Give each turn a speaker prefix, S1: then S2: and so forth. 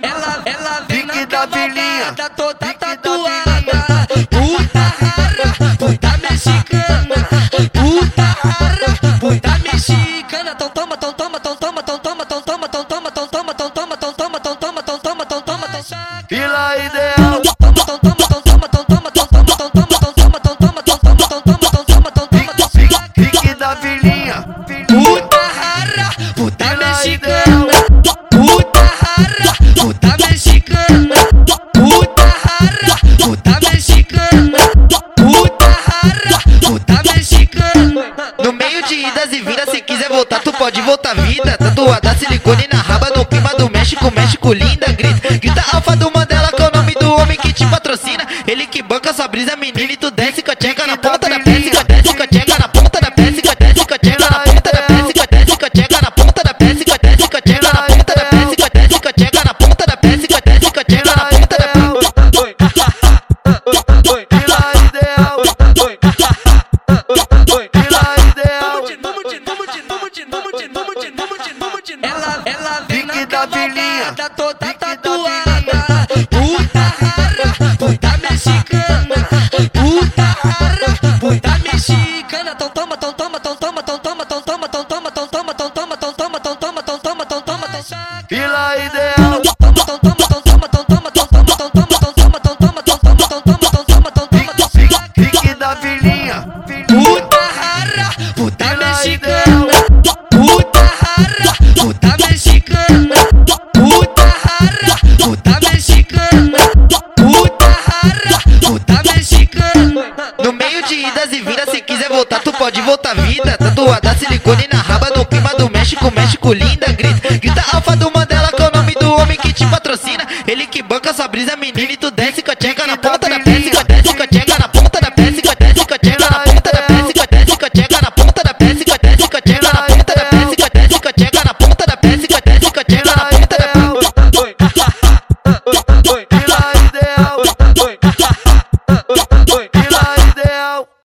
S1: Ela, ela vem na cavalgada toda
S2: Pique da
S1: tatuada. Puta rara, puta mexicana. Puta rara, puta mexicana. Tão toma, tão toma,
S3: No meio de idas e vindas, se quiser voltar, tu pode voltar vida. Tatuada silicone na raba, no clima do México, México linda. Grita, grita alfa do Mandela, que é o nome do homem que te patrocina. Ele que banca sua brisa, menina, e tu desce com a na ponta da se desce com a na
S2: vilinha.
S1: cavalgada toda tatuada. Puta rara, puta mexicana. Puta rara, puta mexicana. Tão toma, tão toma, tão toma, tão toma, tão toma, tão toma, tão toma, tão toma, tão toma, tão toma, tão toma, tão toma, tão toma.
S2: Vila Ideal.
S1: Toma, tão toma, tão
S3: No meio de idas e vindas, se quiser voltar, tu pode voltar vida. Tatuada silicone na raba, no clima do México, México linda. Grita, grita alfa do Mandela, que é o nome do homem que te patrocina. Ele que banca sua brisa, menina, e tu desce com a tcheca na ponta da pé,